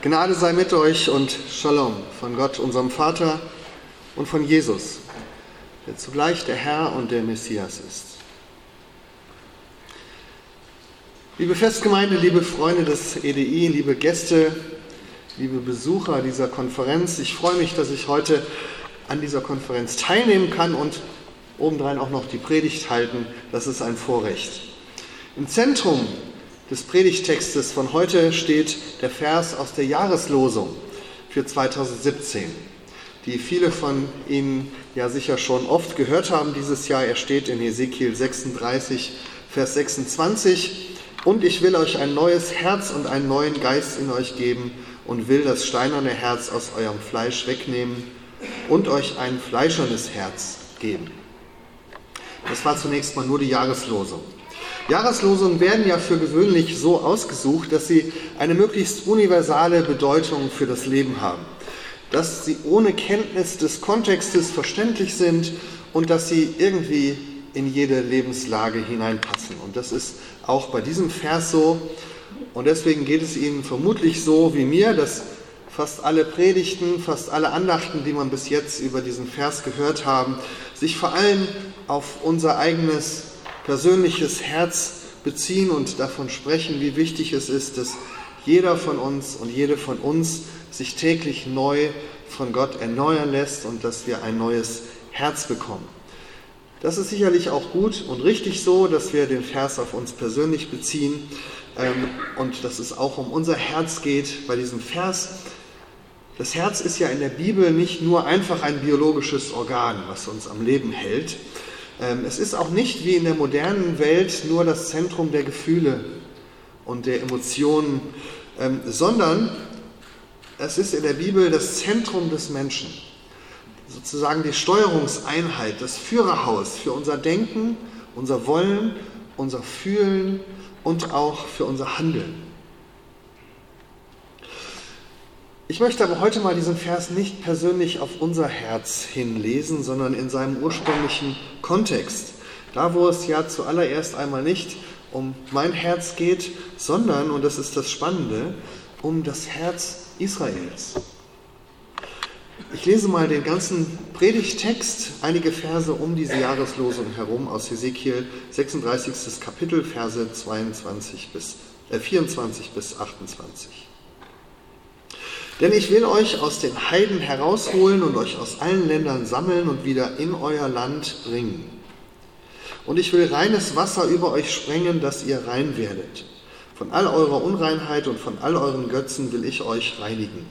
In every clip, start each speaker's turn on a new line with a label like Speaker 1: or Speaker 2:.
Speaker 1: Gnade sei mit euch und Shalom von Gott, unserem Vater und von Jesus, der zugleich der Herr und der Messias ist. Liebe Festgemeinde, liebe Freunde des EDI, liebe Gäste, liebe Besucher dieser Konferenz, ich freue mich, dass ich heute an dieser Konferenz teilnehmen kann und obendrein auch noch die Predigt halten. Das ist ein Vorrecht. Im Zentrum des Predigtextes von heute steht der Vers aus der Jahreslosung für 2017, die viele von Ihnen ja sicher schon oft gehört haben dieses Jahr. Er steht in Ezekiel 36, Vers 26. Und ich will euch ein neues Herz und einen neuen Geist in euch geben und will das steinerne Herz aus eurem Fleisch wegnehmen und euch ein fleischernes Herz geben. Das war zunächst mal nur die Jahreslosung. Jahreslosungen werden ja für gewöhnlich so ausgesucht, dass sie eine möglichst universale Bedeutung für das Leben haben, dass sie ohne Kenntnis des Kontextes verständlich sind und dass sie irgendwie in jede Lebenslage hineinpassen. Und das ist auch bei diesem Vers so. Und deswegen geht es Ihnen vermutlich so wie mir, dass fast alle Predigten, fast alle Andachten, die man bis jetzt über diesen Vers gehört haben, sich vor allem auf unser eigenes persönliches Herz beziehen und davon sprechen, wie wichtig es ist, dass jeder von uns und jede von uns sich täglich neu von Gott erneuern lässt und dass wir ein neues Herz bekommen. Das ist sicherlich auch gut und richtig so, dass wir den Vers auf uns persönlich beziehen ähm, und dass es auch um unser Herz geht bei diesem Vers. Das Herz ist ja in der Bibel nicht nur einfach ein biologisches Organ, was uns am Leben hält, es ist auch nicht wie in der modernen Welt nur das Zentrum der Gefühle und der Emotionen, ähm, sondern es ist in der Bibel das Zentrum des Menschen, sozusagen die Steuerungseinheit, das Führerhaus für unser Denken, unser Wollen, unser Fühlen und auch für unser Handeln. Ich möchte aber heute mal diesen Vers nicht persönlich auf unser Herz hinlesen, sondern in seinem ursprünglichen Kontext. Da, wo es ja zuallererst einmal nicht um mein Herz geht, sondern, und das ist das Spannende, um das Herz Israels. Ich lese mal den ganzen Predigtext, einige Verse um diese Jahreslosung herum aus Ezekiel 36. Kapitel, Verse 22 bis, äh, 24 bis 28. Denn ich will euch aus den Heiden herausholen und euch aus allen Ländern sammeln und wieder in euer Land bringen. Und ich will reines Wasser über euch sprengen, dass ihr rein werdet. Von all eurer Unreinheit und von all euren Götzen will ich euch reinigen.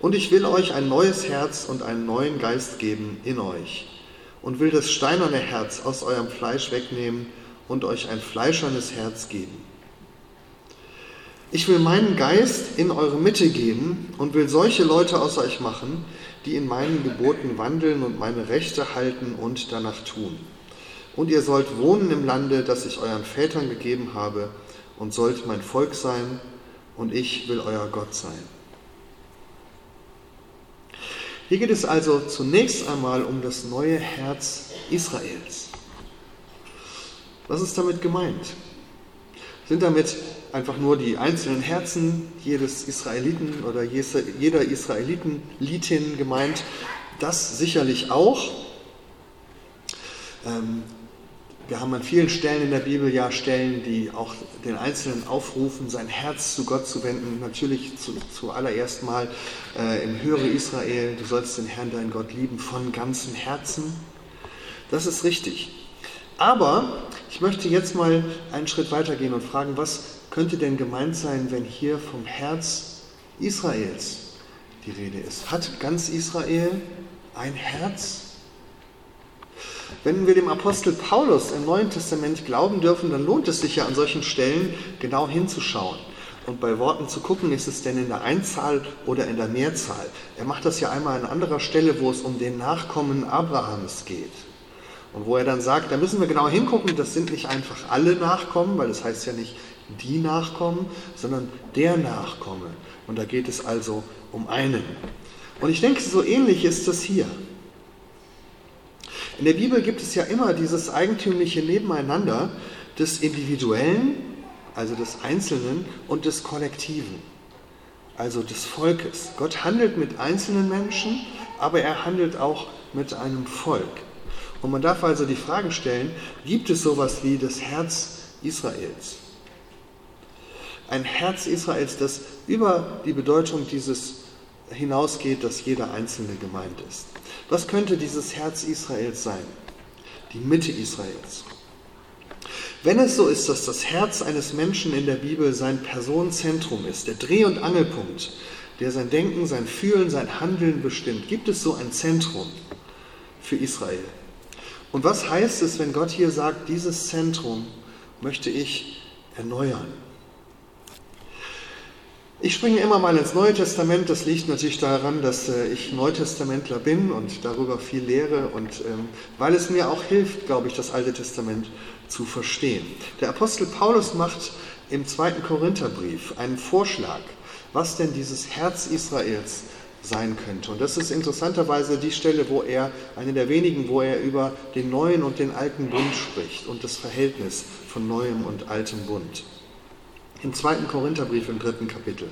Speaker 1: Und ich will euch ein neues Herz und einen neuen Geist geben in euch. Und will das steinerne Herz aus eurem Fleisch wegnehmen und euch ein fleischernes Herz geben ich will meinen Geist in eure Mitte geben und will solche Leute aus euch machen, die in meinen Geboten wandeln und meine Rechte halten und danach tun. Und ihr sollt wohnen im Lande, das ich euren Vätern gegeben habe, und sollt mein Volk sein, und ich will euer Gott sein. Hier geht es also zunächst einmal um das neue Herz Israels. Was ist damit gemeint? Sind damit einfach nur die einzelnen Herzen jedes Israeliten oder jeder Israelitenlitin gemeint. Das sicherlich auch. Ähm, wir haben an vielen Stellen in der Bibel ja Stellen, die auch den Einzelnen aufrufen, sein Herz zu Gott zu wenden. Natürlich zu, zuallererst mal äh, im Höre Israel, du sollst den Herrn, dein Gott lieben, von ganzem Herzen. Das ist richtig. Aber ich möchte jetzt mal einen Schritt weitergehen und fragen, was könnte denn gemeint sein, wenn hier vom Herz Israels die Rede ist? Hat ganz Israel ein Herz? Wenn wir dem Apostel Paulus im Neuen Testament glauben dürfen, dann lohnt es sich ja an solchen Stellen genau hinzuschauen und bei Worten zu gucken, ist es denn in der Einzahl oder in der Mehrzahl. Er macht das ja einmal an anderer Stelle, wo es um den Nachkommen Abrahams geht. Und wo er dann sagt, da müssen wir genau hingucken, das sind nicht einfach alle Nachkommen, weil das heißt ja nicht die Nachkommen, sondern der Nachkomme. Und da geht es also um einen. Und ich denke, so ähnlich ist das hier. In der Bibel gibt es ja immer dieses eigentümliche Nebeneinander des Individuellen, also des Einzelnen, und des Kollektiven. also des Volkes. Gott handelt mit einzelnen Menschen, aber er handelt auch mit einem Volk. Und man darf also die Frage stellen, gibt es sowas wie das Herz Israels? Ein Herz Israels, das über die Bedeutung dieses hinausgeht, dass jeder Einzelne gemeint ist. Was könnte dieses Herz Israels sein? Die Mitte Israels. Wenn es so ist, dass das Herz eines Menschen in der Bibel sein Personenzentrum ist, der Dreh- und Angelpunkt, der sein Denken, sein Fühlen, sein Handeln bestimmt, gibt es so ein Zentrum für Israel. Und was heißt es, wenn Gott hier sagt, dieses Zentrum möchte ich erneuern? Ich springe immer mal ins Neue Testament. Das liegt natürlich daran, dass äh, ich Neutestamentler bin und darüber viel lehre und ähm, weil es mir auch hilft, glaube ich, das Alte Testament zu verstehen. Der Apostel Paulus macht im zweiten Korintherbrief einen Vorschlag, was denn dieses Herz Israels sein könnte. Und das ist interessanterweise die Stelle, wo er, eine der wenigen, wo er über den neuen und den alten Bund spricht und das Verhältnis von neuem und altem Bund im zweiten Korintherbrief im dritten Kapitel.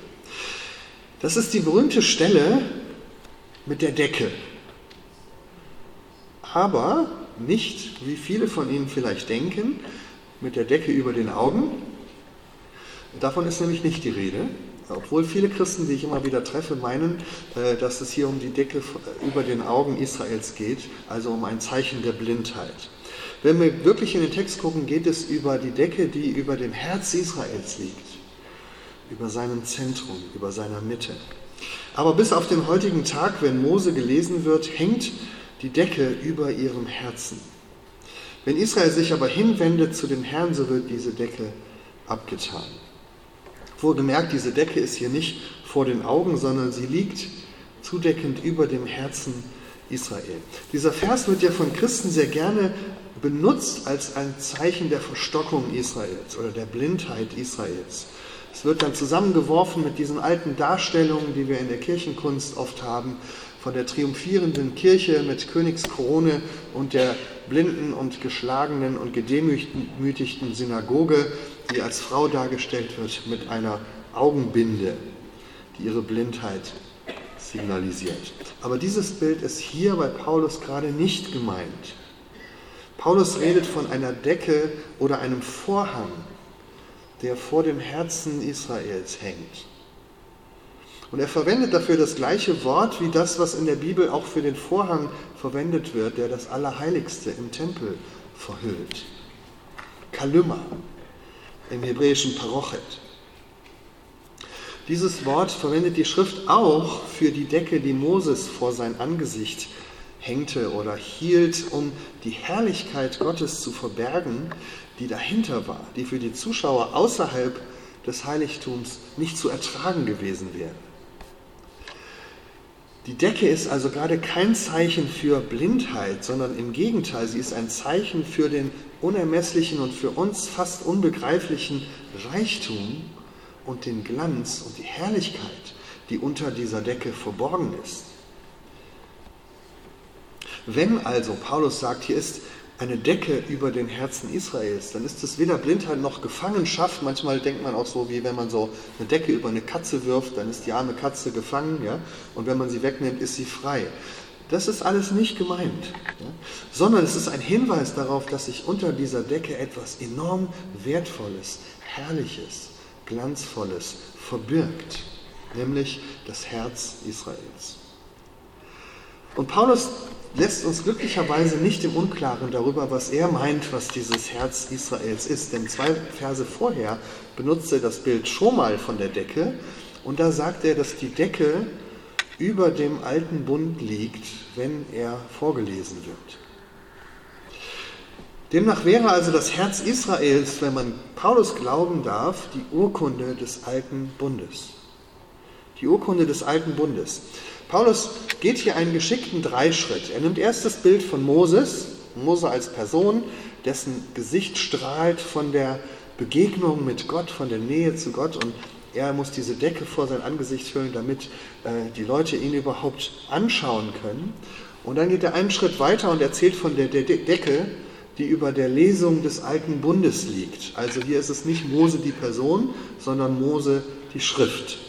Speaker 1: Das ist die berühmte Stelle mit der Decke. Aber nicht, wie viele von Ihnen vielleicht denken, mit der Decke über den Augen. Davon ist nämlich nicht die Rede, obwohl viele Christen, die ich immer wieder treffe, meinen, äh, dass es hier um die Decke über den Augen Israels geht, also um ein Zeichen der Blindheit. Wenn wir wirklich in den Text gucken, geht es über die Decke, die über dem Herz Israels liegt, über seinem Zentrum, über seiner Mitte. Aber bis auf den heutigen Tag, wenn Mose gelesen wird, hängt die Decke über ihrem Herzen. Wenn Israel sich aber hinwendet zu dem Herrn, so wird diese Decke abgetan. Wohlgemerkt, diese Decke ist hier nicht vor den Augen, sondern sie liegt zudeckend über dem Herzen Israel. Dieser Vers wird ja von Christen sehr gerne benutzt als ein Zeichen der Verstockung Israels oder der Blindheit Israels. Es wird dann zusammengeworfen mit diesen alten Darstellungen, die wir in der Kirchenkunst oft haben, von der triumphierenden Kirche mit Königskrone und der blinden und geschlagenen und gedemütigten Synagoge, die als Frau dargestellt wird mit einer Augenbinde, die ihre Blindheit signalisiert. Aber dieses Bild ist hier bei Paulus gerade nicht gemeint. Paulus redet von einer Decke oder einem Vorhang, der vor dem Herzen Israels hängt. Und er verwendet dafür das gleiche Wort wie das, was in der Bibel auch für den Vorhang verwendet wird, der das Allerheiligste im Tempel verhüllt. Kalymma im hebräischen Parochet. Dieses Wort verwendet die Schrift auch für die Decke, die Moses vor sein Angesicht hängte oder hielt, um die Herrlichkeit Gottes zu verbergen, die dahinter war, die für die Zuschauer außerhalb des Heiligtums nicht zu ertragen gewesen wäre. Die Decke ist also gerade kein Zeichen für Blindheit, sondern im Gegenteil, sie ist ein Zeichen für den unermesslichen und für uns fast unbegreiflichen Reichtum und den Glanz und die Herrlichkeit, die unter dieser Decke verborgen ist. Wenn also Paulus sagt, hier ist eine Decke über den Herzen Israels, dann ist es weder Blindheit noch Gefangenschaft. Manchmal denkt man auch so, wie wenn man so eine Decke über eine Katze wirft, dann ist die arme Katze gefangen, ja, und wenn man sie wegnimmt, ist sie frei. Das ist alles nicht gemeint, ja? sondern es ist ein Hinweis darauf, dass sich unter dieser Decke etwas enorm Wertvolles, Herrliches, Glanzvolles verbirgt, nämlich das Herz Israels. Und Paulus lässt uns glücklicherweise nicht im Unklaren darüber, was er meint, was dieses Herz Israels ist. Denn zwei Verse vorher benutzt er das Bild schon mal von der Decke und da sagt er, dass die Decke über dem alten Bund liegt, wenn er vorgelesen wird. Demnach wäre also das Herz Israels, wenn man Paulus glauben darf, die Urkunde des alten Bundes. Die Urkunde des alten Bundes. Paulus geht hier einen geschickten Dreischritt. Er nimmt erst das Bild von Moses, Mose als Person, dessen Gesicht strahlt von der Begegnung mit Gott, von der Nähe zu Gott und er muss diese Decke vor sein Angesicht hüllen, damit äh, die Leute ihn überhaupt anschauen können. Und dann geht er einen Schritt weiter und erzählt von der De Decke, die über der Lesung des alten Bundes liegt. Also hier ist es nicht Mose die Person, sondern Mose die Schrift.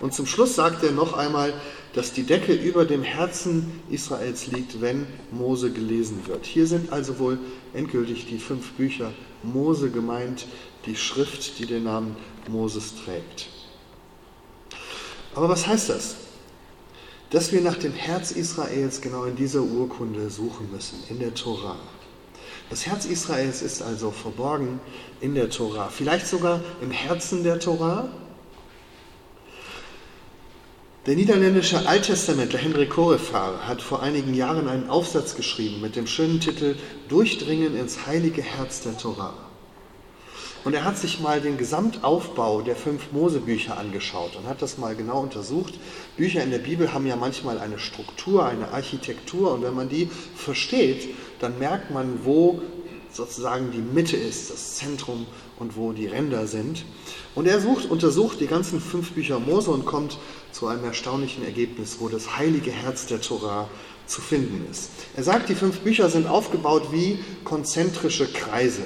Speaker 1: Und zum Schluss sagt er noch einmal, dass die Decke über dem Herzen Israels liegt, wenn Mose gelesen wird. Hier sind also wohl endgültig die fünf Bücher Mose gemeint, die Schrift, die den Namen Moses trägt. Aber was heißt das? Dass wir nach dem Herz Israels genau in dieser Urkunde suchen müssen, in der Tora. Das Herz Israels ist also verborgen in der Tora, vielleicht sogar im Herzen der Tora. Der niederländische Alttestamentler Hendrik Korefar hat vor einigen Jahren einen Aufsatz geschrieben mit dem schönen Titel Durchdringen ins heilige Herz der Tora. Und er hat sich mal den Gesamtaufbau der fünf Mosebücher angeschaut und hat das mal genau untersucht. Bücher in der Bibel haben ja manchmal eine Struktur, eine Architektur und wenn man die versteht, dann merkt man, wo sozusagen die Mitte ist, das Zentrum und wo die Ränder sind. Und er sucht, untersucht die ganzen fünf Bücher Mose und kommt zu einem erstaunlichen Ergebnis, wo das heilige Herz der Torah zu finden ist. Er sagt, die fünf Bücher sind aufgebaut wie konzentrische Kreise.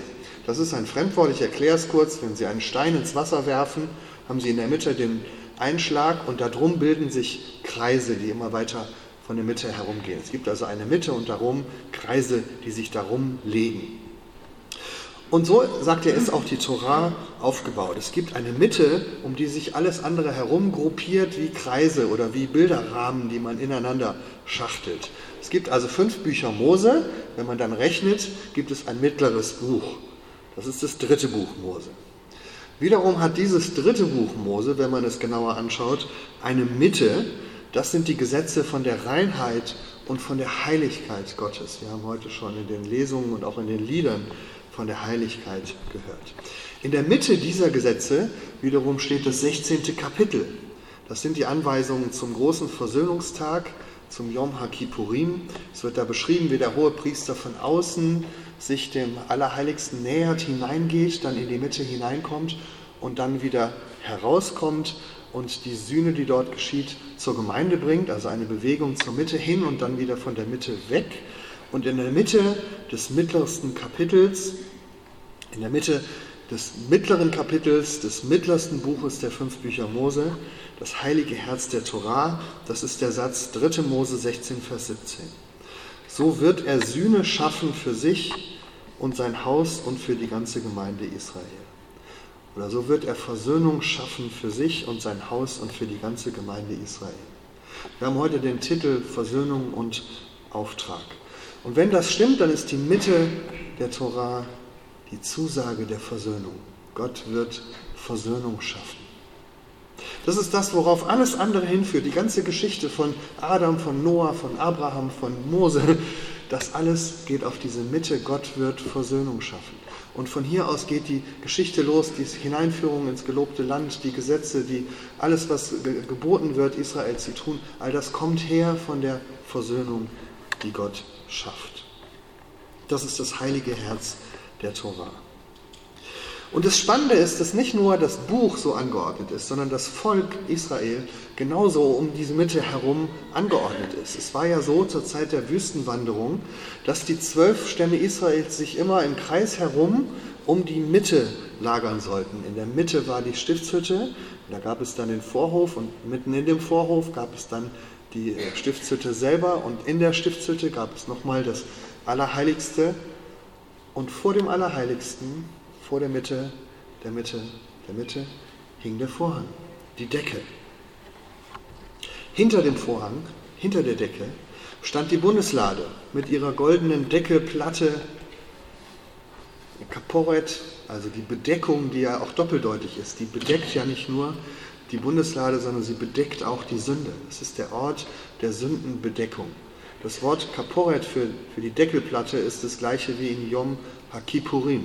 Speaker 1: Das ist ein Fremdwort, ich erkläre es kurz. Wenn Sie einen Stein ins Wasser werfen, haben Sie in der Mitte den Einschlag und darum bilden sich Kreise, die immer weiter von der Mitte herumgehen. Es gibt also eine Mitte und darum Kreise, die sich darum legen. Und so, sagt er, ist auch die Torah aufgebaut. Es gibt eine Mitte, um die sich alles andere herum gruppiert wie Kreise oder wie Bilderrahmen, die man ineinander schachtelt. Es gibt also fünf Bücher Mose. Wenn man dann rechnet, gibt es ein mittleres Buch. Das ist das dritte Buch Mose. Wiederum hat dieses dritte Buch Mose, wenn man es genauer anschaut, eine Mitte. Das sind die Gesetze von der Reinheit und von der Heiligkeit Gottes. Wir haben heute schon in den Lesungen und auch in den Liedern von der Heiligkeit gehört. In der Mitte dieser Gesetze wiederum steht das 16. Kapitel. Das sind die Anweisungen zum großen Versöhnungstag, zum Yom HaKippurim. Es wird da beschrieben, wie der hohe Priester von außen sich dem Allerheiligsten nähert, hineingeht, dann in die Mitte hineinkommt und dann wieder herauskommt und die Sühne, die dort geschieht, zur Gemeinde bringt, also eine Bewegung zur Mitte hin und dann wieder von der Mitte weg. Und in der Mitte des mittlersten Kapitels, in der Mitte des mittleren Kapitels des mittlersten Buches der fünf Bücher Mose, das heilige Herz der Torah, das ist der Satz 3. Mose 16, Vers 17. So wird er Sühne schaffen für sich und sein Haus und für die ganze Gemeinde Israel. Oder so wird er Versöhnung schaffen für sich und sein Haus und für die ganze Gemeinde Israel. Wir haben heute den Titel Versöhnung und Auftrag. Und wenn das stimmt, dann ist die Mitte der Torah die Zusage der Versöhnung. Gott wird Versöhnung schaffen. Das ist das, worauf alles andere hinführt. Die ganze Geschichte von Adam, von Noah, von Abraham, von Mose, das alles geht auf diese Mitte. Gott wird Versöhnung schaffen. Und von hier aus geht die Geschichte los, die Hineinführung ins gelobte Land, die Gesetze, die alles, was geboten wird, Israel zu tun, all das kommt her von der Versöhnung, die Gott schafft. Das ist das heilige Herz der Tora. Und das Spannende ist, dass nicht nur das Buch so angeordnet ist, sondern das Volk Israel genauso um diese Mitte herum angeordnet ist. Es war ja so zur Zeit der Wüstenwanderung, dass die zwölf Stämme Israels sich immer im Kreis herum um die Mitte lagern sollten. In der Mitte war die Stiftshütte, da gab es dann den Vorhof und mitten in dem Vorhof gab es dann die Stiftshütte selber und in der Stiftshütte gab es nochmal das Allerheiligste und vor dem Allerheiligsten vor der Mitte, der Mitte, der Mitte hing der Vorhang, die Decke. Hinter dem Vorhang, hinter der Decke, stand die Bundeslade mit ihrer goldenen Deckelplatte, Kaporet, also die Bedeckung, die ja auch doppeldeutig ist. Die bedeckt ja nicht nur die Bundeslade, sondern sie bedeckt auch die Sünde. Es ist der Ort der Sündenbedeckung. Das Wort Kaporet für, für die Deckelplatte ist das gleiche wie in Yom HaKippurim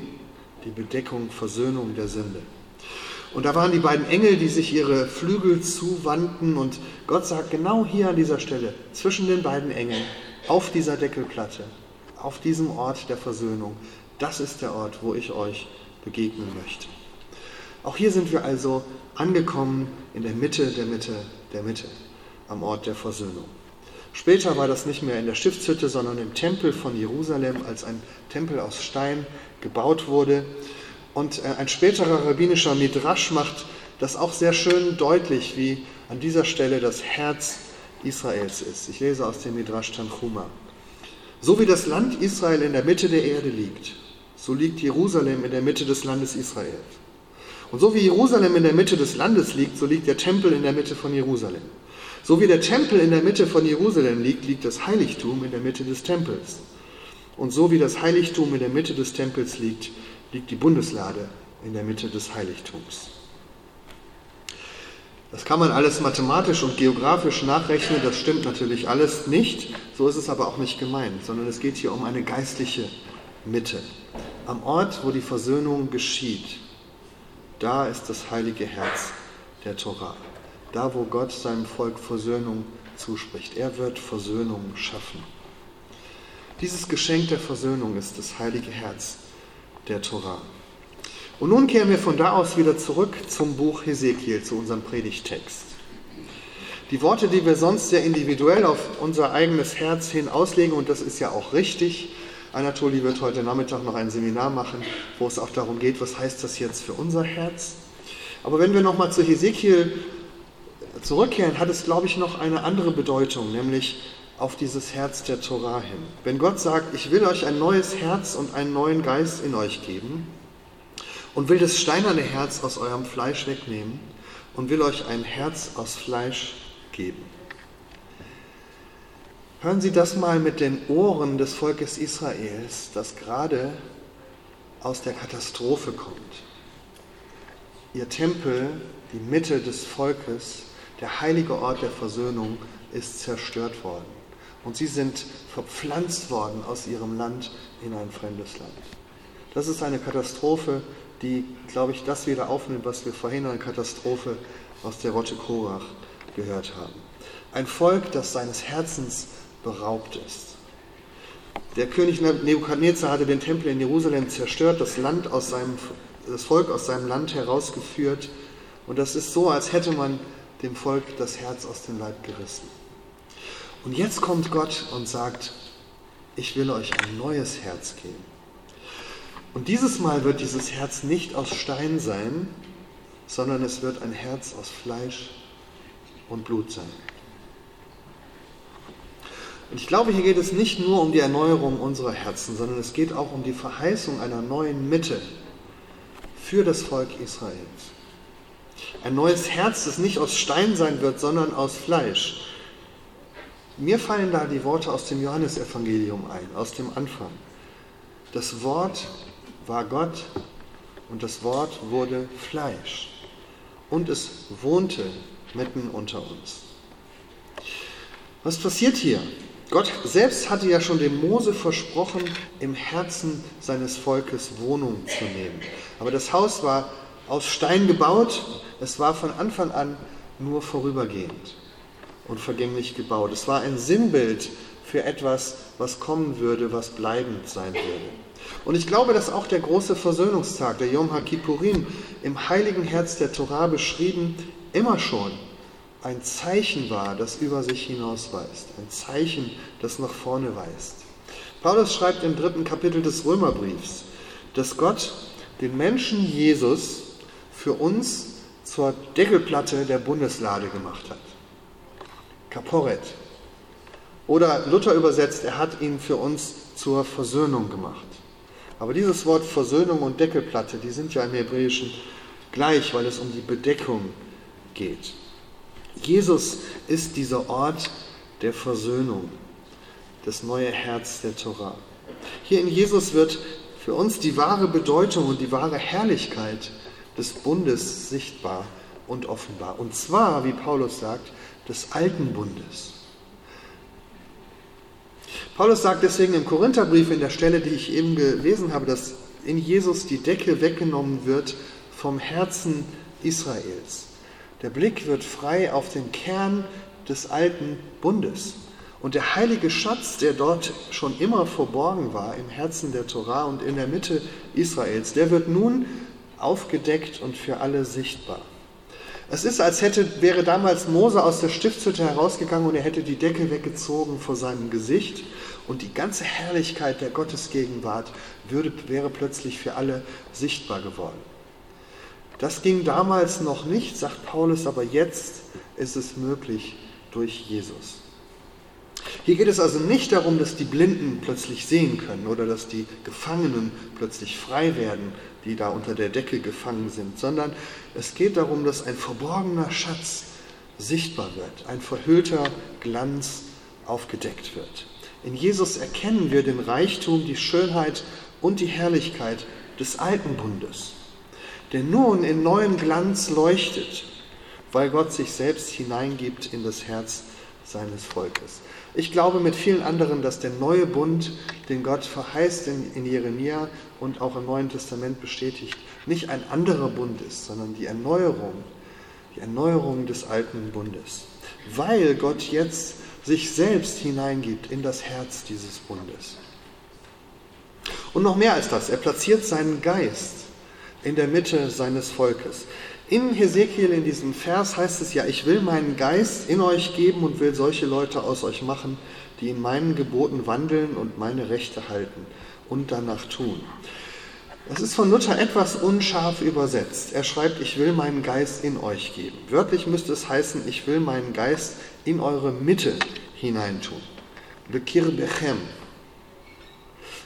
Speaker 1: die Bedeckung, Versöhnung der Sünde. Und da waren die beiden Engel, die sich ihre Flügel zuwandten und Gott sagt genau hier an dieser Stelle, zwischen den beiden Engeln, auf dieser Deckelplatte, auf diesem Ort der Versöhnung, das ist der Ort, wo ich euch begegnen möchte. Auch hier sind wir also angekommen in der Mitte der Mitte der Mitte, am Ort der Versöhnung. Später war das nicht mehr in der Stiftshütte, sondern im Tempel von Jerusalem als ein Tempel aus Stein gebaut wurde. Und äh, ein späterer rabbinischer Midrash macht das auch sehr schön deutlich, wie an dieser Stelle das Herz Israels ist. Ich lese aus dem Midrash Tanchuma. So wie das Land Israel in der Mitte der Erde liegt, so liegt Jerusalem in der Mitte des Landes Israel. Und so wie Jerusalem in der Mitte des Landes liegt, so liegt der Tempel in der Mitte von Jerusalem. So wie der Tempel in der Mitte von Jerusalem liegt, liegt das Heiligtum in der Mitte des Tempels. Und so wie das Heiligtum in der Mitte des Tempels liegt, liegt die Bundeslade in der Mitte des Heiligtums. Das kann man alles mathematisch und geografisch nachrechnen, das stimmt natürlich alles nicht, so ist es aber auch nicht gemeint, sondern es geht hier um eine geistliche Mitte. Am Ort, wo die Versöhnung geschieht, da ist das heilige Herz der Tora. Da, wo Gott seinem Volk Versöhnung zuspricht. Er wird Versöhnung schaffen. Dieses Geschenk der Versöhnung ist das heilige Herz der Tora. Und nun kehren wir von da aus wieder zurück zum Buch Hesekiel, zu unserem Predigtext. Die Worte, die wir sonst sehr individuell auf unser eigenes Herz hin auslegen, und das ist ja auch richtig, Anatoli wird heute Nachmittag noch ein Seminar machen, wo es auch darum geht, was heißt das jetzt für unser Herz. Aber wenn wir nochmal zu Hesekiel zurückkehren, hat es, glaube ich, noch eine andere Bedeutung, nämlich auf dieses Herz der Torah hin. Wenn Gott sagt, ich will euch ein neues Herz und einen neuen Geist in euch geben, und will das steinerne Herz aus eurem Fleisch wegnehmen und will euch ein Herz aus Fleisch geben. Hören Sie das mal mit den Ohren des Volkes Israels, das gerade aus der Katastrophe kommt. Ihr Tempel, die Mitte des Volkes, der heilige Ort der Versöhnung, ist zerstört worden. Und sie sind verpflanzt worden aus ihrem Land in ein fremdes Land. Das ist eine Katastrophe, die, glaube ich, das wieder aufnimmt, was wir vorhin an Katastrophe aus der Rotte Korach gehört haben. Ein Volk, das seines Herzens beraubt ist. Der König Nebukadnezar hatte den Tempel in Jerusalem zerstört, das, Land aus seinem, das Volk aus seinem Land herausgeführt. Und das ist so, als hätte man dem Volk das Herz aus dem Leib gerissen. Und jetzt kommt Gott und sagt, ich will euch ein neues Herz geben. Und dieses Mal wird dieses Herz nicht aus Stein sein, sondern es wird ein Herz aus Fleisch und Blut sein. Und ich glaube, hier geht es nicht nur um die Erneuerung unserer Herzen, sondern es geht auch um die Verheißung einer neuen Mitte für das Volk Israels. Ein neues Herz, das nicht aus Stein sein wird, sondern aus Fleisch. Mir fallen da die Worte aus dem Johannesevangelium ein, aus dem Anfang. Das Wort war Gott und das Wort wurde Fleisch und es wohnte mitten unter uns. Was passiert hier? Gott selbst hatte ja schon dem Mose versprochen, im Herzen seines Volkes Wohnung zu nehmen. Aber das Haus war aus Stein gebaut, es war von Anfang an nur vorübergehend und vergänglich gebaut. Es war ein Sinnbild für etwas, was kommen würde, was bleibend sein würde. Und ich glaube, dass auch der große Versöhnungstag, der Yom HaKippurim, im heiligen Herz der Torah beschrieben, immer schon ein Zeichen war, das über sich hinausweist. Ein Zeichen, das nach vorne weist. Paulus schreibt im dritten Kapitel des Römerbriefs, dass Gott den Menschen Jesus für uns zur Deckelplatte der Bundeslade gemacht hat. Kaporet. Oder Luther übersetzt, er hat ihn für uns zur Versöhnung gemacht. Aber dieses Wort Versöhnung und Deckelplatte, die sind ja im Hebräischen gleich, weil es um die Bedeckung geht. Jesus ist dieser Ort der Versöhnung, das neue Herz der Torah. Hier in Jesus wird für uns die wahre Bedeutung und die wahre Herrlichkeit des Bundes sichtbar und offenbar. Und zwar, wie Paulus sagt, des alten Bundes. Paulus sagt deswegen im Korintherbrief in der Stelle, die ich eben gelesen habe, dass in Jesus die Decke weggenommen wird vom Herzen Israels. Der Blick wird frei auf den Kern des alten Bundes. Und der heilige Schatz, der dort schon immer verborgen war im Herzen der Torah und in der Mitte Israels, der wird nun aufgedeckt und für alle sichtbar. Es ist, als hätte, wäre damals Mose aus der Stiftshütte herausgegangen und er hätte die Decke weggezogen vor seinem Gesicht und die ganze Herrlichkeit der Gottesgegenwart würde, wäre plötzlich für alle sichtbar geworden. Das ging damals noch nicht, sagt Paulus, aber jetzt ist es möglich durch Jesus. Hier geht es also nicht darum, dass die Blinden plötzlich sehen können oder dass die Gefangenen plötzlich frei werden, die da unter der Decke gefangen sind, sondern es geht darum, dass ein verborgener Schatz sichtbar wird, ein verhüllter Glanz aufgedeckt wird. In Jesus erkennen wir den Reichtum, die Schönheit und die Herrlichkeit des alten Bundes, der nun in neuen Glanz leuchtet, weil Gott sich selbst hineingibt in das Herz seines Volkes. Ich glaube mit vielen anderen, dass der neue Bund, den Gott verheißt in, in Jeremia und auch im Neuen Testament bestätigt, nicht ein anderer Bund ist, sondern die Erneuerung, die Erneuerung des alten Bundes. Weil Gott jetzt sich selbst hineingibt in das Herz dieses Bundes. Und noch mehr als das, er platziert seinen Geist in der Mitte seines Volkes. In Hesekiel, in diesem Vers heißt es ja, ich will meinen Geist in euch geben und will solche Leute aus euch machen, die in meinen Geboten wandeln und meine Rechte halten und danach tun. Das ist von Luther etwas unscharf übersetzt. Er schreibt, ich will meinen Geist in euch geben. Wörtlich müsste es heißen, ich will meinen Geist in eure Mitte hineintun. Bekirbechem.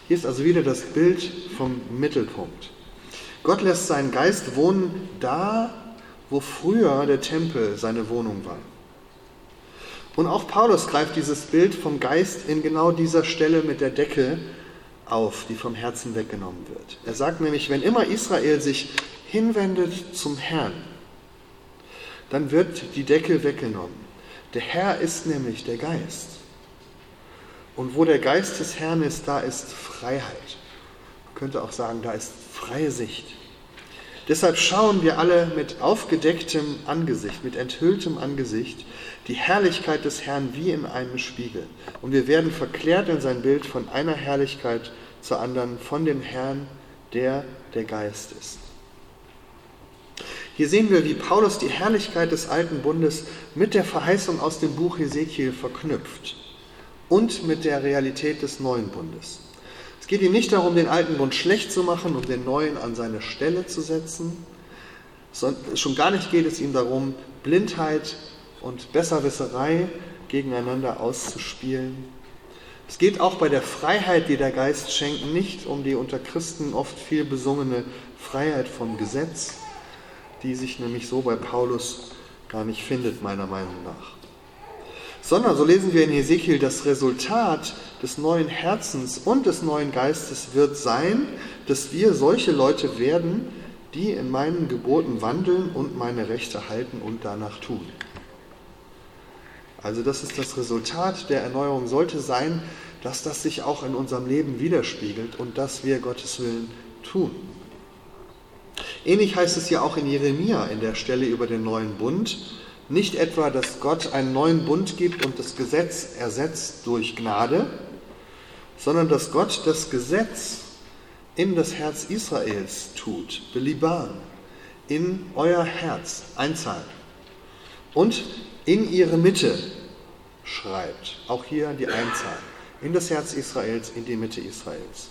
Speaker 1: Hier ist also wieder das Bild vom Mittelpunkt. Gott lässt seinen Geist wohnen da, wo früher der Tempel seine Wohnung war. Und auch Paulus greift dieses Bild vom Geist in genau dieser Stelle mit der Decke auf, die vom Herzen weggenommen wird. Er sagt nämlich, wenn immer Israel sich hinwendet zum Herrn, dann wird die Decke weggenommen. Der Herr ist nämlich der Geist. Und wo der Geist des Herrn ist, da ist Freiheit. Könnte auch sagen, da ist freie Sicht. Deshalb schauen wir alle mit aufgedecktem Angesicht, mit enthülltem Angesicht die Herrlichkeit des Herrn wie in einem Spiegel. Und wir werden verklärt in sein Bild von einer Herrlichkeit zur anderen, von dem Herrn, der der Geist ist. Hier sehen wir, wie Paulus die Herrlichkeit des alten Bundes mit der Verheißung aus dem Buch Hesekiel verknüpft und mit der Realität des neuen Bundes geht ihm nicht darum, den alten Bund schlecht zu machen und den neuen an seine Stelle zu setzen. Schon gar nicht geht es ihm darum, Blindheit und Besserwisserei gegeneinander auszuspielen. Es geht auch bei der Freiheit, die der Geist schenkt, nicht um die unter Christen oft viel besungene Freiheit vom Gesetz, die sich nämlich so bei Paulus gar nicht findet, meiner Meinung nach sondern, so lesen wir in Hesekiel, das Resultat des neuen Herzens und des neuen Geistes wird sein, dass wir solche Leute werden, die in meinen Geboten wandeln und meine Rechte halten und danach tun. Also das ist das Resultat der Erneuerung, sollte sein, dass das sich auch in unserem Leben widerspiegelt und dass wir Gottes Willen tun. Ähnlich heißt es ja auch in Jeremia in der Stelle über den neuen Bund, nicht etwa, dass Gott einen neuen Bund gibt und das Gesetz ersetzt durch Gnade, sondern dass Gott das Gesetz in das Herz Israels tut, Beliban, in euer Herz einzahlt und in ihre Mitte schreibt. Auch hier die Einzahl. In das Herz Israels, in die Mitte Israels.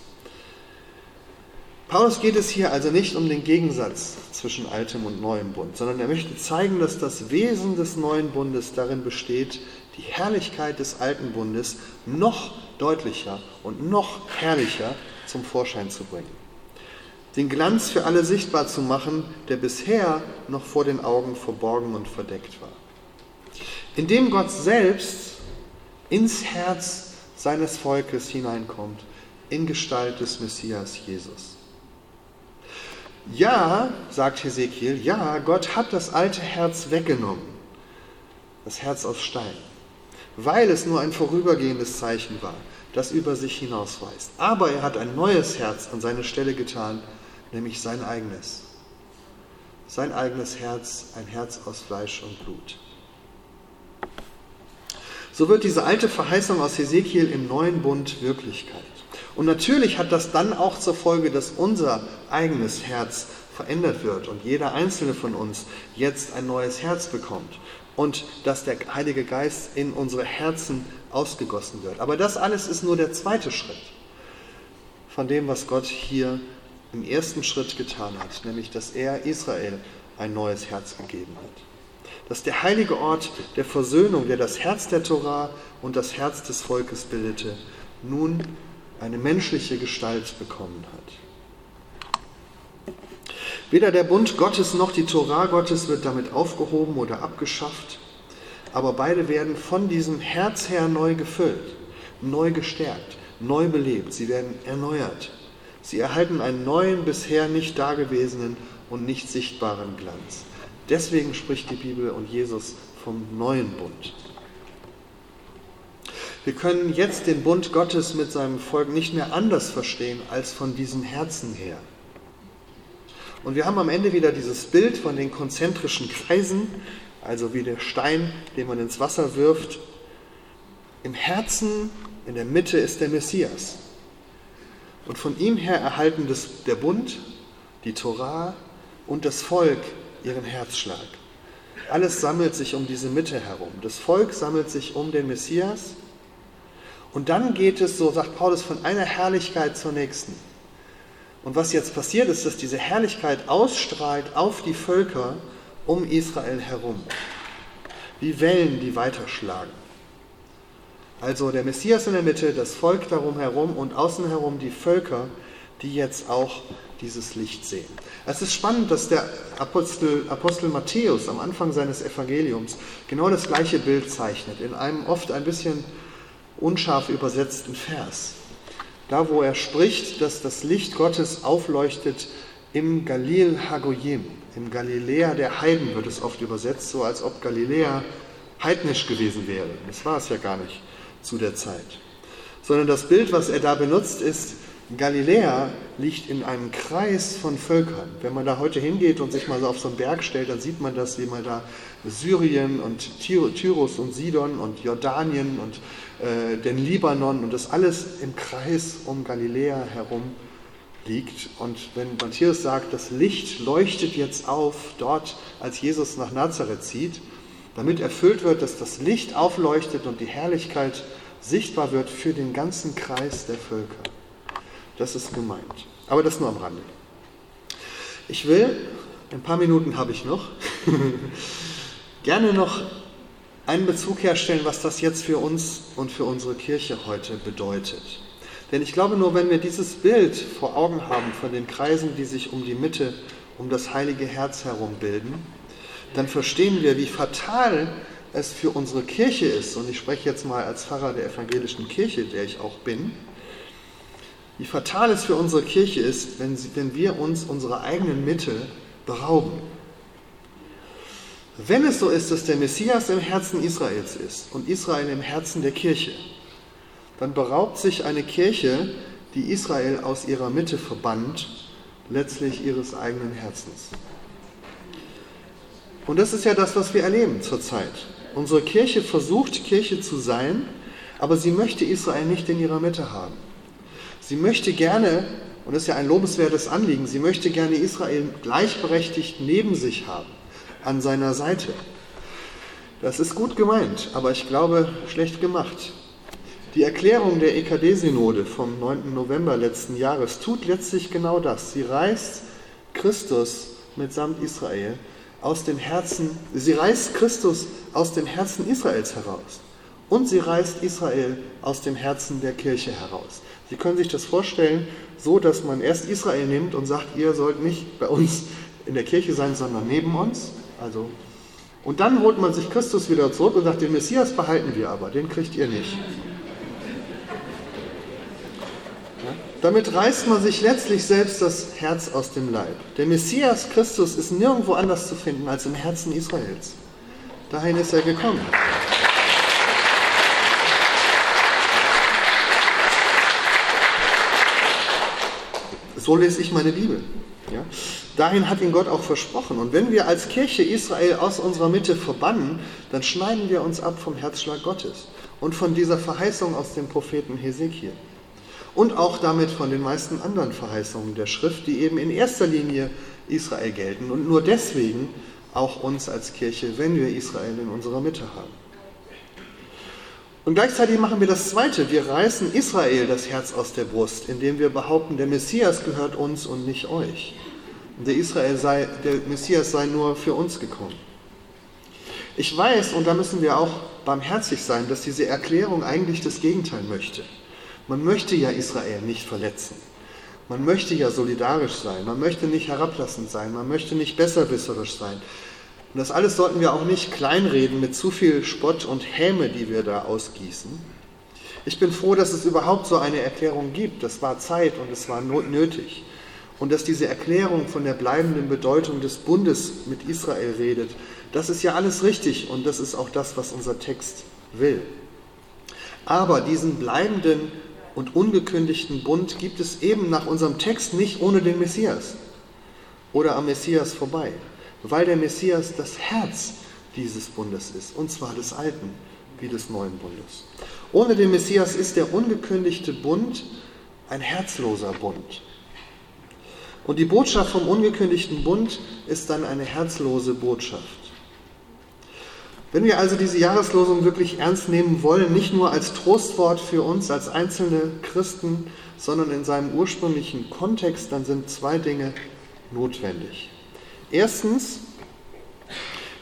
Speaker 1: Paulus geht es hier also nicht um den Gegensatz zwischen altem und neuem Bund, sondern er möchte zeigen, dass das Wesen des neuen Bundes darin besteht, die Herrlichkeit des alten Bundes noch deutlicher und noch herrlicher zum Vorschein zu bringen. Den Glanz für alle sichtbar zu machen, der bisher noch vor den Augen verborgen und verdeckt war. Indem Gott selbst ins Herz seines Volkes hineinkommt, in Gestalt des Messias Jesus. Ja, sagt Hesekiel, ja, Gott hat das alte Herz weggenommen, das Herz aus Stein, weil es nur ein vorübergehendes Zeichen war, das über sich hinausweist. Aber er hat ein neues Herz an seine Stelle getan, nämlich sein eigenes. Sein eigenes Herz, ein Herz aus Fleisch und Blut. So wird diese alte Verheißung aus Hesekiel im neuen Bund Wirklichkeit. Und natürlich hat das dann auch zur Folge, dass unser eigenes Herz verändert wird und jeder einzelne von uns jetzt ein neues Herz bekommt und dass der Heilige Geist in unsere Herzen ausgegossen wird. Aber das alles ist nur der zweite Schritt von dem, was Gtt hier im ersten Schritt getan hat, nämlich dass er Israel ein neues Herz gegeben hat. Dass der heilige Ort der Versöhnung, der das Herz der Torah und das Herz des Volkes bildete, nun eine menschliche Gestalt bekommen hat. Weder der Bund Gottes noch die Torah Gottes wird damit aufgehoben oder abgeschafft, aber beide werden von diesem Herz her neu gefüllt, neu gestärkt, neu belebt. Sie werden erneuert. Sie erhalten einen neuen, bisher nicht dagewesenen und nicht sichtbaren Glanz. Deswegen spricht die Bibel und Jesus vom neuen Bund. Wir können jetzt den Bund Gottes mit seinem Volk nicht mehr anders verstehen als von diesem Herzen her. Und wir haben am Ende wieder dieses Bild von den konzentrischen Kreisen, also wie der Stein, den man ins Wasser wirft. Im Herzen, in der Mitte ist der Messias. Und von ihm her erhalten das, der Bund, die Torah und das Volk ihren Herzschlag. Alles sammelt sich um diese Mitte herum. Das Volk sammelt sich um den Messias und dann geht es, so sagt Paulus, von einer Herrlichkeit zur nächsten. Und was jetzt passiert ist, dass diese Herrlichkeit ausstrahlt auf die Völker um Israel herum. Wie Wellen, die weiterschlagen. Also der Messias in der Mitte, das Volk darum herum und außen herum die Völker, die jetzt auch dieses Licht sehen. Es ist spannend, dass der Apostel, Apostel Matthäus am Anfang seines Evangeliums genau das gleiche Bild zeichnet, in einem oft ein bisschen unscharf übersetzten Vers. Da, wo er spricht, dass das Licht Gottes aufleuchtet im Galil Hagoyim, im Galiläa der Heiden wird es oft übersetzt, so als ob Galiläa heidnisch gewesen wäre. Das war es ja gar nicht zu der Zeit. Sondern das Bild, was er da benutzt, ist, Galiläa liegt in einem Kreis von Völkern. Wenn man da heute hingeht und sich mal so auf so einen Berg stellt, dann sieht man das, wie man da Syrien und Tyrus und Sidon und Jordanien und äh, den Libanon und das alles im Kreis um Galiläa herum liegt. Und wenn Matthäus sagt, das Licht leuchtet jetzt auf dort, als Jesus nach Nazareth zieht, damit erfüllt wird, dass das Licht aufleuchtet und die Herrlichkeit sichtbar wird für den ganzen Kreis der Völker. Das ist gemeint. Aber das nur am Rande. Ich will, ein paar Minuten habe ich noch, gerne noch einen Bezug herstellen, was das jetzt für uns und für unsere Kirche heute bedeutet. Denn ich glaube, nur wenn wir dieses Bild vor Augen haben von den Kreisen, die sich um die Mitte, um das heilige Herz herum bilden, dann verstehen wir, wie fatal es für unsere Kirche ist, und ich spreche jetzt mal als Pfarrer der evangelischen Kirche, der ich auch bin, wie fatal es für unsere Kirche ist, wenn, sie, wenn wir uns unserer eigenen Mitte berauben. Wenn es so ist, dass der Messias im Herzen Israels ist und Israel im Herzen der Kirche, dann beraubt sich eine Kirche, die Israel aus ihrer Mitte verbannt, letztlich ihres eigenen Herzens. Und das ist ja das, was wir erleben zurzeit. Unsere Kirche versucht, Kirche zu sein, aber sie möchte Israel nicht in ihrer Mitte haben. Sie möchte gerne, und das ist ja ein lobenswertes Anliegen, sie möchte gerne Israel gleichberechtigt neben sich haben an seiner Seite. Das ist gut gemeint, aber ich glaube schlecht gemacht. Die Erklärung der EKD-Synode vom 9. November letzten Jahres tut letztlich genau das. Sie reißt Christus mitsamt Israel aus dem Herzen, sie reißt Christus aus dem Herzen Israels heraus und sie reißt Israel aus dem Herzen der Kirche heraus. Sie können sich das vorstellen, so dass man erst Israel nimmt und sagt, ihr sollt nicht bei uns in der Kirche sein, sondern neben uns. Also, und dann holt man sich Christus wieder zurück und sagt, den Messias behalten wir aber, den kriegt ihr nicht. Damit reißt man sich letztlich selbst das Herz aus dem Leib. Der Messias Christus ist nirgendwo anders zu finden als im Herzen Israels. Dahin ist er gekommen. So lese ich meine Bibel. Ja? Dahin hat ihn Gott auch versprochen. Und wenn wir als Kirche Israel aus unserer Mitte verbannen, dann schneiden wir uns ab vom Herzschlag Gottes und von dieser Verheißung aus dem Propheten Hesekiel. Und auch damit von den meisten anderen Verheißungen der Schrift, die eben in erster Linie Israel gelten und nur deswegen auch uns als Kirche, wenn wir Israel in unserer Mitte haben. Und gleichzeitig machen wir das Zweite. Wir reißen Israel das Herz aus der Brust, indem wir behaupten, der Messias gehört uns und nicht euch. Der, Israel sei, der Messias sei nur für uns gekommen. Ich weiß, und da müssen wir auch barmherzig sein, dass diese Erklärung eigentlich das Gegenteil möchte. Man möchte ja Israel nicht verletzen. Man möchte ja solidarisch sein. Man möchte nicht herablassend sein. Man möchte nicht besserwisserisch sein. Und das alles sollten wir auch nicht kleinreden mit zu viel Spott und Häme, die wir da ausgießen. Ich bin froh, dass es überhaupt so eine Erklärung gibt. Das war Zeit und es war nötig. Und dass diese Erklärung von der bleibenden Bedeutung des Bundes mit Israel redet, das ist ja alles richtig und das ist auch das, was unser Text will. Aber diesen bleibenden und ungekündigten Bund gibt es eben nach unserem Text nicht ohne den Messias oder am Messias vorbei, weil der Messias das Herz dieses Bundes ist, und zwar des alten wie des neuen Bundes. Ohne den Messias ist der ungekündigte Bund ein herzloser Bund. Und die Botschaft vom ungekündigten Bund ist dann eine herzlose Botschaft. Wenn wir also diese Jahreslosung wirklich ernst nehmen wollen, nicht nur als Trostwort für uns als einzelne Christen, sondern in seinem ursprünglichen Kontext, dann sind zwei Dinge notwendig. Erstens,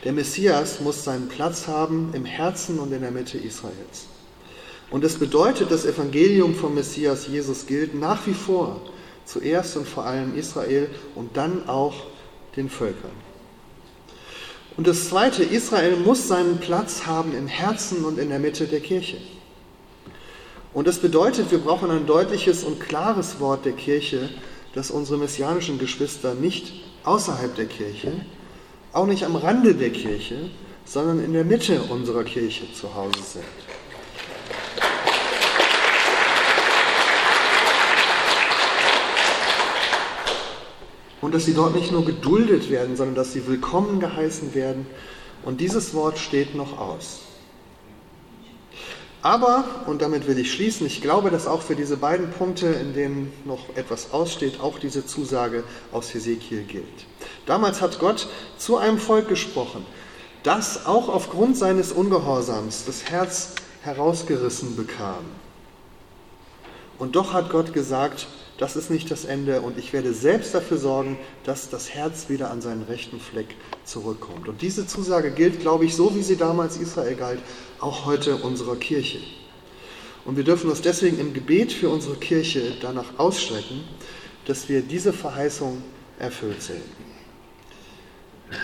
Speaker 1: der Messias muss seinen Platz haben im Herzen und in der Mitte Israels. Und das bedeutet, das Evangelium vom Messias Jesus gilt nach wie vor zuerst und vor allem Israel und dann auch den Völkern. Und das Zweite, Israel muss seinen Platz haben im Herzen und in der Mitte der Kirche. Und das bedeutet, wir brauchen ein deutliches und klares Wort der Kirche, dass unsere messianischen Geschwister nicht außerhalb der Kirche, auch nicht am Rande der Kirche, sondern in der Mitte unserer Kirche zu Hause sind. Und dass sie dort nicht nur geduldet werden, sondern dass sie willkommen geheißen werden. Und dieses Wort steht noch aus. Aber, und damit will ich schließen, ich glaube, dass auch für diese beiden Punkte, in denen noch etwas aussteht, auch diese Zusage aus Hesekiel gilt. Damals hat Gott zu einem Volk gesprochen, das auch aufgrund seines Ungehorsams das Herz herausgerissen bekam. Und doch hat Gott gesagt, das ist nicht das Ende und ich werde selbst dafür sorgen, dass das Herz wieder an seinen rechten Fleck zurückkommt. Und diese Zusage gilt, glaube ich, so wie sie damals Israel galt, auch heute unserer Kirche. Und wir dürfen uns deswegen im Gebet für unsere Kirche danach ausstrecken, dass wir diese Verheißung erfüllt sehen.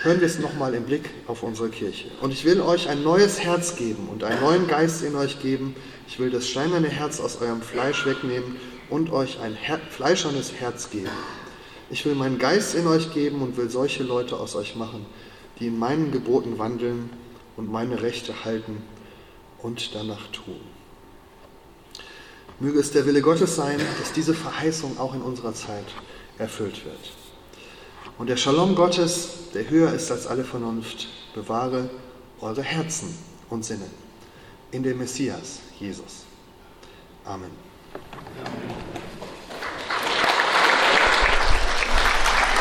Speaker 1: Hören wir es nochmal im Blick auf unsere Kirche. Und ich will euch ein neues Herz geben und einen neuen Geist in euch geben. Ich will das steinerne Herz aus eurem Fleisch wegnehmen und euch ein her fleischernes Herz geben. Ich will meinen Geist in euch geben und will solche Leute aus euch machen, die in meinen Geboten wandeln und meine Rechte halten und danach tun. Möge es der Wille Gottes sein, dass diese Verheißung auch in unserer Zeit erfüllt wird. Und der Shalom Gottes, der höher ist als alle Vernunft, bewahre eure Herzen und Sinne in dem Messias, Jesus. Amen. Amen. 何?